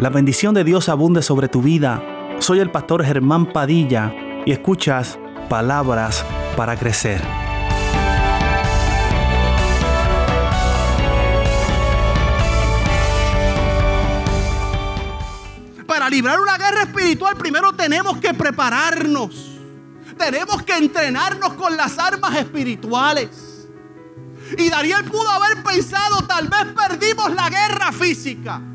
La bendición de Dios abunde sobre tu vida. Soy el pastor Germán Padilla y escuchas palabras para crecer. Para librar una guerra espiritual primero tenemos que prepararnos. Tenemos que entrenarnos con las armas espirituales. Y Daniel pudo haber pensado, tal vez perdimos la guerra física.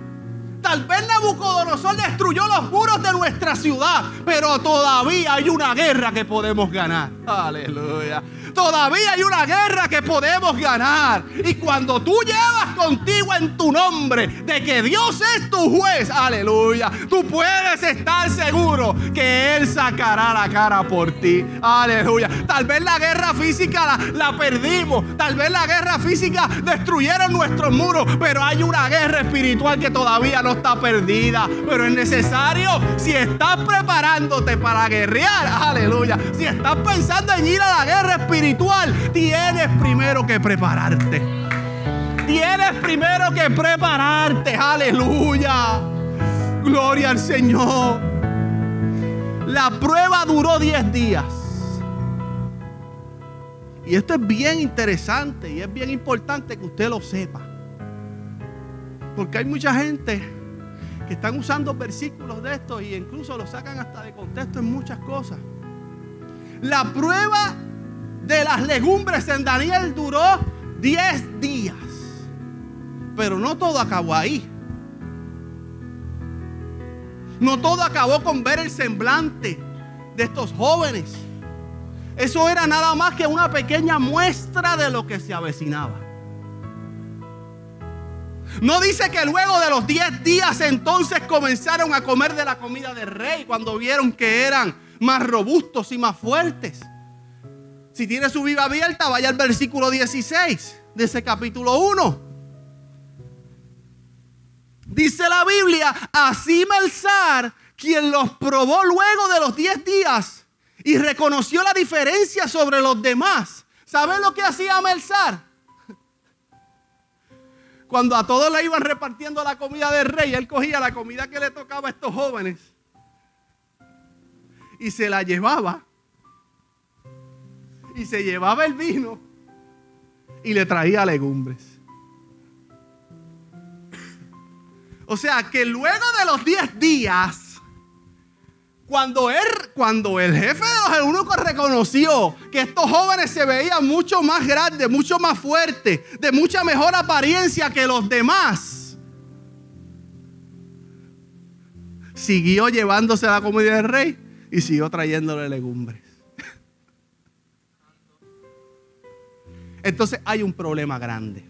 Tal vez Nabucodonosor destruyó los muros de nuestra ciudad, pero todavía hay una guerra que podemos ganar. Aleluya. Todavía hay una guerra que podemos ganar. Y cuando tú llevas contigo en tu nombre de que Dios es tu juez, aleluya, tú puedes estar seguro que Él sacará la cara por ti. Aleluya. Tal vez la guerra física la, perdimos. Tal vez la guerra física destruyeron nuestros muros. Pero hay una guerra espiritual que todavía no está perdida. Pero es necesario, si estás preparándote para guerrear, aleluya. Si estás pensando en ir a la guerra espiritual, tienes primero que prepararte. Tienes primero que prepararte, aleluya. Gloria al Señor. La prueba duró 10 días. Y esto es bien interesante y es bien importante que usted lo sepa. Porque hay mucha gente que están usando versículos de estos y incluso lo sacan hasta de contexto en muchas cosas. La prueba de las legumbres en Daniel duró 10 días. Pero no todo acabó ahí. No todo acabó con ver el semblante de estos jóvenes. Eso era nada más que una pequeña muestra de lo que se avecinaba. No dice que luego de los 10 días entonces comenzaron a comer de la comida del rey cuando vieron que eran más robustos y más fuertes. Si tiene su Biblia abierta, vaya al versículo 16 de ese capítulo 1. Dice la Biblia, así Melzar, quien los probó luego de los 10 días y reconoció la diferencia sobre los demás. ¿Saben lo que hacía Melzar? Cuando a todos le iban repartiendo la comida del rey, él cogía la comida que le tocaba a estos jóvenes y se la llevaba. Y se llevaba el vino y le traía legumbres. O sea que luego de los 10 días, cuando, él, cuando el jefe de los eunucos reconoció que estos jóvenes se veían mucho más grandes, mucho más fuertes, de mucha mejor apariencia que los demás, siguió llevándose la comida del rey y siguió trayéndole legumbres. Entonces hay un problema grande.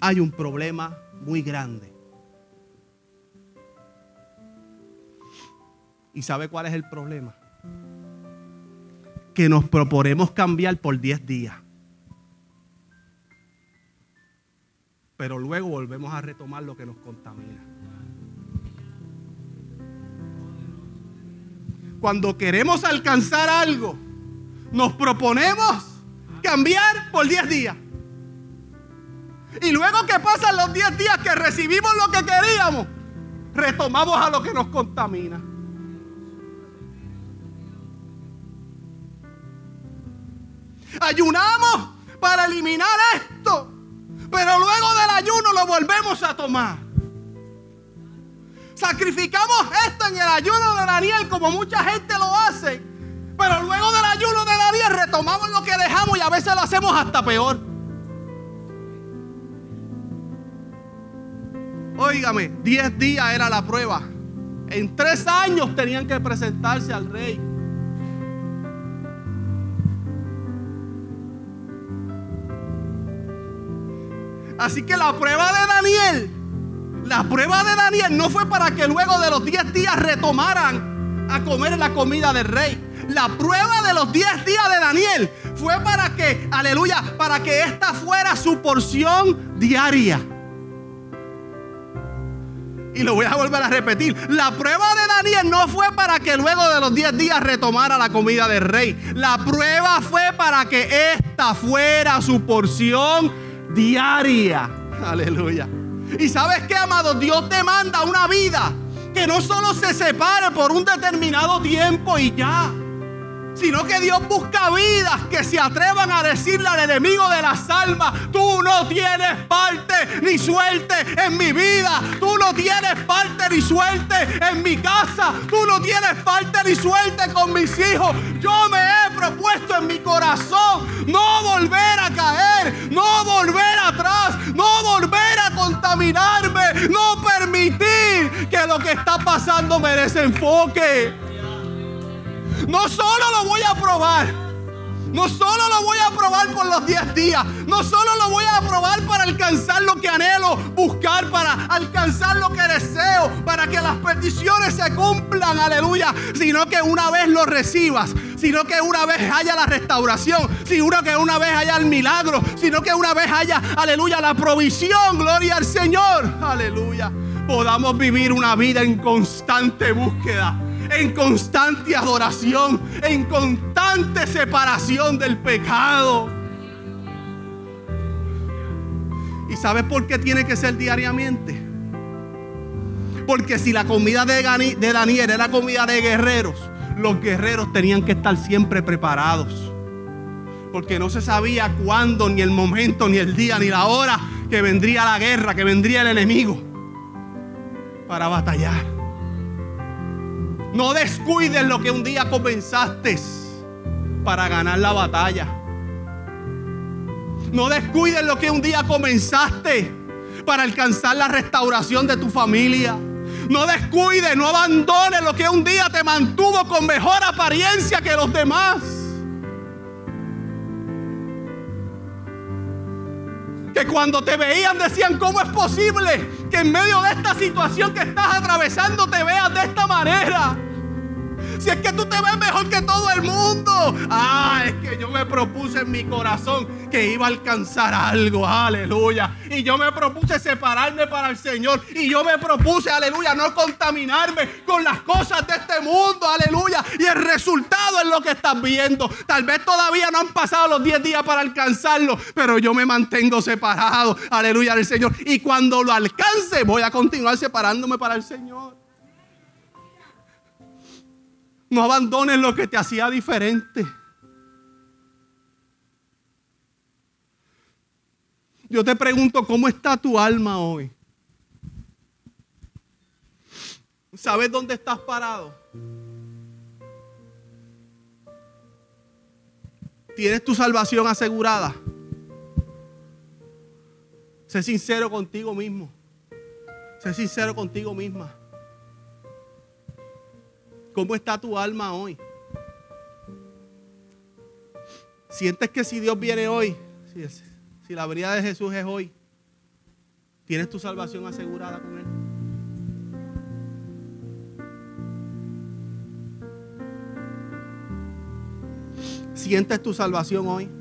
Hay un problema muy grande. ¿Y sabe cuál es el problema? Que nos proponemos cambiar por 10 días. Pero luego volvemos a retomar lo que nos contamina. Cuando queremos alcanzar algo, nos proponemos cambiar por 10 días. Y luego que pasan los 10 días que recibimos lo que queríamos, retomamos a lo que nos contamina. Ayunamos para eliminar esto, pero luego del ayuno lo volvemos a tomar. Sacrificamos esto en el ayuno de Daniel como mucha gente lo hace, pero luego del ayuno de Daniel retomamos lo que dejamos y a veces lo hacemos hasta peor. Óigame, 10 días era la prueba. En tres años tenían que presentarse al rey. Así que la prueba de Daniel, la prueba de Daniel no fue para que luego de los 10 días retomaran a comer la comida del rey. La prueba de los 10 días de Daniel fue para que, aleluya, para que esta fuera su porción diaria. Y lo voy a volver a repetir. La prueba de Daniel no fue para que luego de los 10 días retomara la comida del rey. La prueba fue para que esta fuera su porción diaria. Aleluya. Y sabes qué, amado, Dios te manda una vida que no solo se separe por un determinado tiempo y ya sino que Dios busca vidas que se atrevan a decirle al enemigo de las almas, tú no tienes parte ni suerte en mi vida, tú no tienes parte ni suerte en mi casa, tú no tienes parte ni suerte con mis hijos. Yo me he propuesto en mi corazón no volver a caer, no volver atrás, no volver a contaminarme, no permitir que lo que está pasando merece enfoque. No solo lo voy a probar. No solo lo voy a probar por los 10 días. No solo lo voy a probar para alcanzar lo que anhelo buscar, para alcanzar lo que deseo, para que las peticiones se cumplan, aleluya. Sino que una vez lo recibas, sino que una vez haya la restauración, sino que una vez haya el milagro, sino que una vez haya, aleluya, la provisión, gloria al Señor, aleluya. Podamos vivir una vida en constante búsqueda en constante adoración, en constante separación del pecado. ¿Y sabes por qué tiene que ser diariamente? Porque si la comida de Daniel era comida de guerreros, los guerreros tenían que estar siempre preparados. Porque no se sabía cuándo, ni el momento, ni el día, ni la hora que vendría la guerra, que vendría el enemigo para batallar. No descuides lo que un día comenzaste para ganar la batalla. No descuides lo que un día comenzaste para alcanzar la restauración de tu familia. No descuides, no abandones lo que un día te mantuvo con mejor apariencia que los demás. Que cuando te veían decían, ¿cómo es posible que en medio de esta situación que estás atravesando te veas de esta manera? Si es que tú te ves mejor que todo el mundo. Ah, es que yo me propuse en mi corazón que iba a alcanzar algo. Aleluya. Y yo me propuse separarme para el Señor. Y yo me propuse, aleluya, no contaminarme con las cosas de este mundo. Aleluya. Y el resultado es lo que estás viendo. Tal vez todavía no han pasado los 10 días para alcanzarlo. Pero yo me mantengo separado. Aleluya del Señor. Y cuando lo alcance, voy a continuar separándome para el Señor. No abandones lo que te hacía diferente. Yo te pregunto, ¿cómo está tu alma hoy? ¿Sabes dónde estás parado? ¿Tienes tu salvación asegurada? Sé sincero contigo mismo. Sé sincero contigo misma. ¿Cómo está tu alma hoy? Sientes que si Dios viene hoy, si, la venida de Jesús es hoy, tienes tu salvación asegurada con Él. ¿Sientes tu salvación hoy?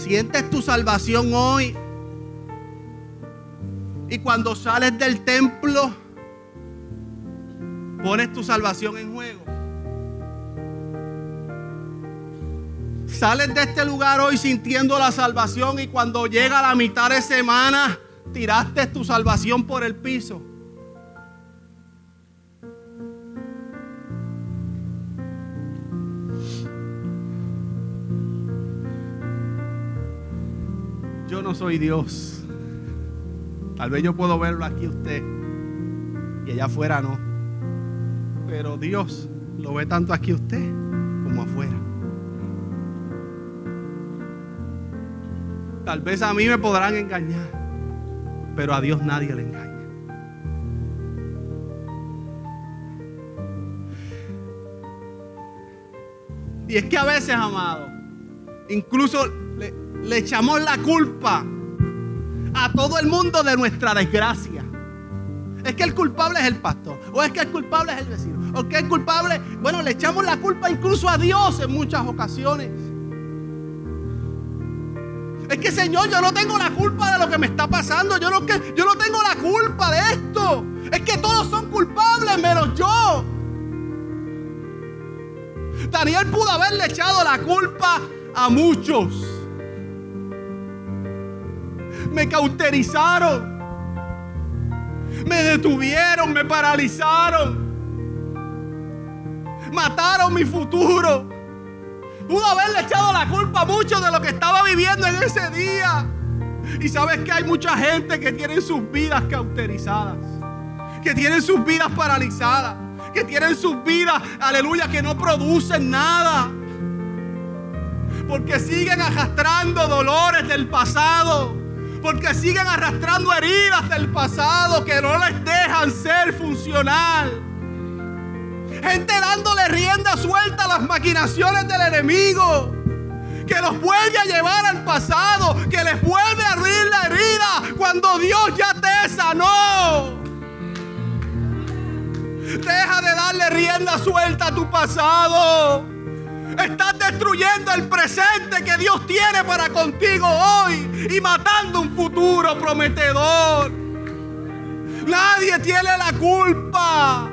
Sientes tu salvación hoy. Y cuando sales del templo, pones tu salvación en juego. Sales de este lugar hoy sintiendo la salvación y cuando llega la mitad de semana, tiraste tu salvación por el piso. Soy Dios. Tal vez yo puedo verlo aquí usted y allá afuera no. Pero Dios lo ve tanto aquí usted como afuera. Tal vez a mí me podrán engañar, pero a Dios nadie le engaña. Y es que a veces, amado, incluso le echamos la culpa a todo el mundo de nuestra desgracia. Es que el culpable es el pastor, o es que el culpable es el vecino, o que el culpable, bueno, le echamos la culpa incluso a Dios en muchas ocasiones. Es que Señor, yo no tengo la culpa de lo que me está pasando. Yo no, que, yo no tengo la culpa de esto. Es que todos son culpables menos yo. Daniel pudo haberle echado la culpa a muchos. Me cauterizaron. Me detuvieron, me paralizaron. Mataron mi futuro. Pudo haberle echado la culpa a muchos de lo que estaba viviendo en ese día. Y sabes que hay mucha gente que tiene sus vidas cauterizadas. Que tienen sus vidas paralizadas. Que tienen sus vidas, aleluya, que no producen nada. Porque siguen arrastrando dolores del pasado. Porque siguen arrastrando heridas del pasado que no les dejan ser funcional. Gente dándole rienda suelta a las maquinaciones del enemigo. Que los vuelve a llevar al pasado. Que les vuelve a abrir la herida cuando Dios ya te sanó. Deja de darle rienda suelta a tu pasado. Estás destruyendo el presente que Dios tiene para contigo hoy y matando un futuro prometedor. Nadie tiene la culpa.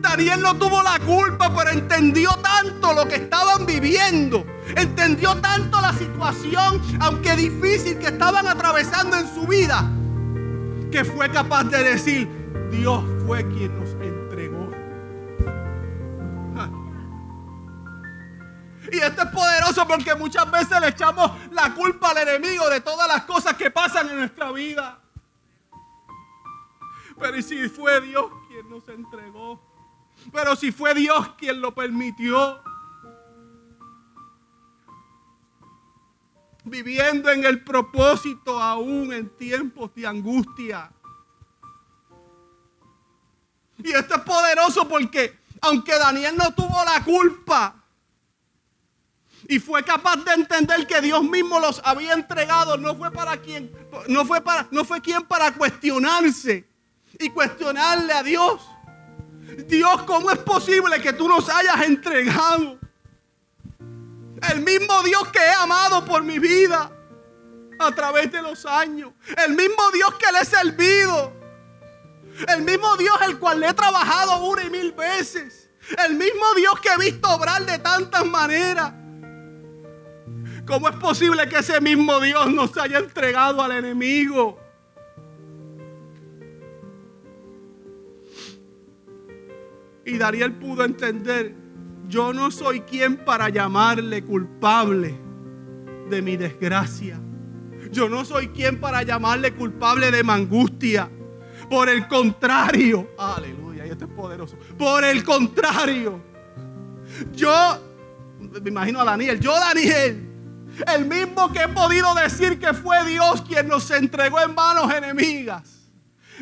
Daniel no tuvo la culpa, pero entendió tanto lo que estaban viviendo. Entendió tanto la situación, aunque difícil que estaban atravesando en su vida, que fue capaz de decir, Dios fue quien nos entregó. Y esto es poderoso porque muchas veces le echamos la culpa al enemigo de todas las cosas que pasan en nuestra vida. Pero ¿y si fue Dios quien nos entregó? Pero si fue Dios quien lo permitió. Viviendo en el propósito aún en tiempos de angustia. Y esto es poderoso porque aunque Daniel no tuvo la culpa y fue capaz de entender que Dios mismo los había entregado, no fue para quien no fue para no fue quien para cuestionarse y cuestionarle a Dios. Dios, ¿cómo es posible que tú nos hayas entregado? El mismo Dios que he amado por mi vida a través de los años. El mismo Dios que le he servido. El mismo Dios el cual le he trabajado una y mil veces. El mismo Dios que he visto obrar de tantas maneras. ¿Cómo es posible que ese mismo Dios nos haya entregado al enemigo? Y Daniel pudo entender, yo no soy quien para llamarle culpable de mi desgracia. Yo no soy quien para llamarle culpable de mi angustia. Por el contrario, aleluya, y esto es poderoso. Por el contrario, yo, me imagino a Daniel, yo Daniel, el mismo que he podido decir que fue Dios quien nos entregó en manos enemigas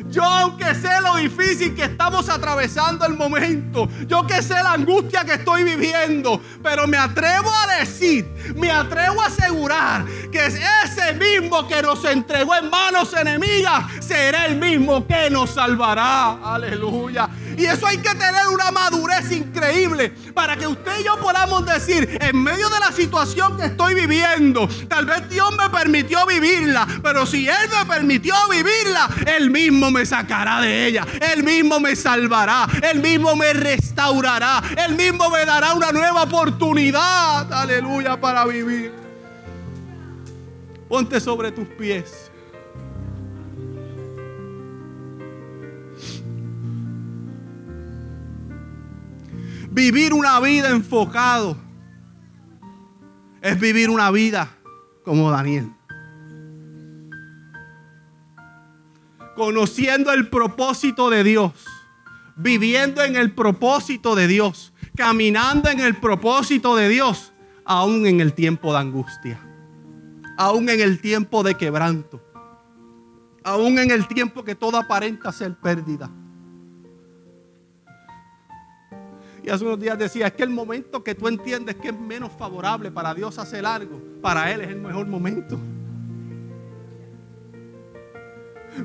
yo aunque sé lo difícil que estamos atravesando el momento, yo que sé la angustia que estoy viviendo, pero me atrevo a decir, me atrevo a asegurar que es ese mismo que nos entregó en manos enemigas, será el mismo que nos salvará. Aleluya. Y eso hay que tener una madurez increíble para que usted y yo podamos decir, en medio de la situación que estoy viviendo, tal vez Dios me permitió vivirla, pero si Él me permitió vivirla, Él mismo me sacará de ella, Él mismo me salvará, Él mismo me restaurará, Él mismo me dará una nueva oportunidad, aleluya, para vivir. Ponte sobre tus pies. Vivir una vida enfocado es vivir una vida como Daniel. Conociendo el propósito de Dios, viviendo en el propósito de Dios, caminando en el propósito de Dios, aún en el tiempo de angustia, aún en el tiempo de quebranto, aún en el tiempo que todo aparenta ser pérdida. Y hace unos días decía, es que el momento que tú entiendes que es menos favorable para Dios hacer algo, para Él es el mejor momento.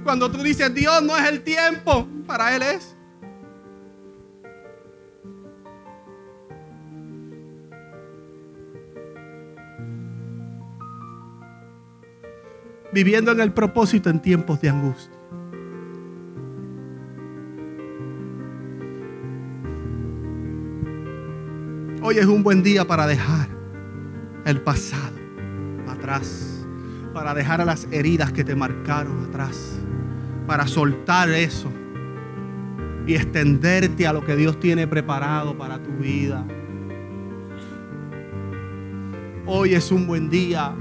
Cuando tú dices, Dios no es el tiempo, para Él es. viviendo en el propósito en tiempos de angustia. Hoy es un buen día para dejar el pasado atrás, para dejar a las heridas que te marcaron atrás, para soltar eso y extenderte a lo que Dios tiene preparado para tu vida. Hoy es un buen día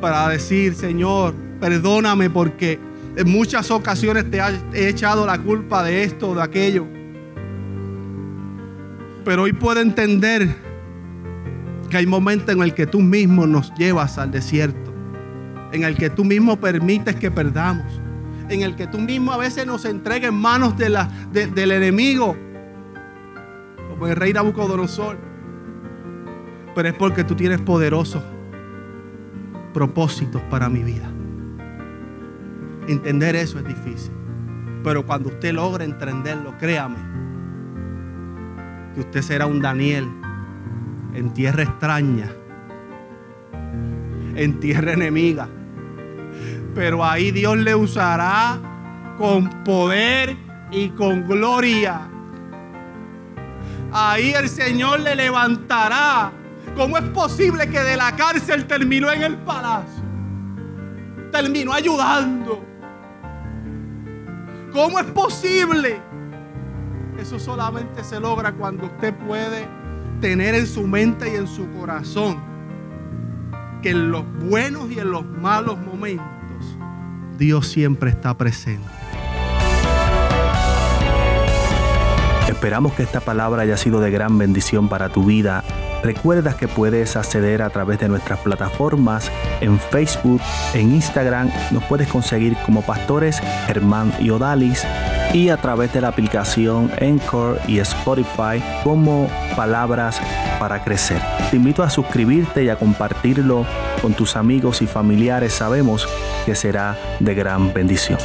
para decir, Señor, perdóname porque en muchas ocasiones te he echado la culpa de esto o de aquello. Pero hoy puedo entender que hay momentos en el que tú mismo nos llevas al desierto, en el que tú mismo permites que perdamos, en el que tú mismo a veces nos entrega en manos de la, del enemigo, como el rey Nabucodonosor. Pero es porque tú tienes poderosos propósitos para mi vida. Entender eso es difícil. Pero cuando usted logra entenderlo, créame, que usted será un Daniel en tierra extraña, en tierra enemiga. Pero ahí Dios le usará con poder y con gloria. Ahí el Señor le levantará. ¿Cómo es posible que de la cárcel terminó en el palacio? Terminó ayudando. ¿Cómo es posible? Eso solamente se logra cuando usted puede tener en su mente y en su corazón que en los buenos y en los malos momentos Dios siempre está presente. Esperamos que esta palabra haya sido de gran bendición para tu vida. Recuerda que puedes acceder a través de nuestras plataformas en Facebook, en Instagram, nos puedes conseguir como pastores Germán y Odalis y a través de la aplicación Encore y Spotify como Palabras para Crecer. Te invito a suscribirte y a compartirlo con tus amigos y familiares. Sabemos que será de gran bendición.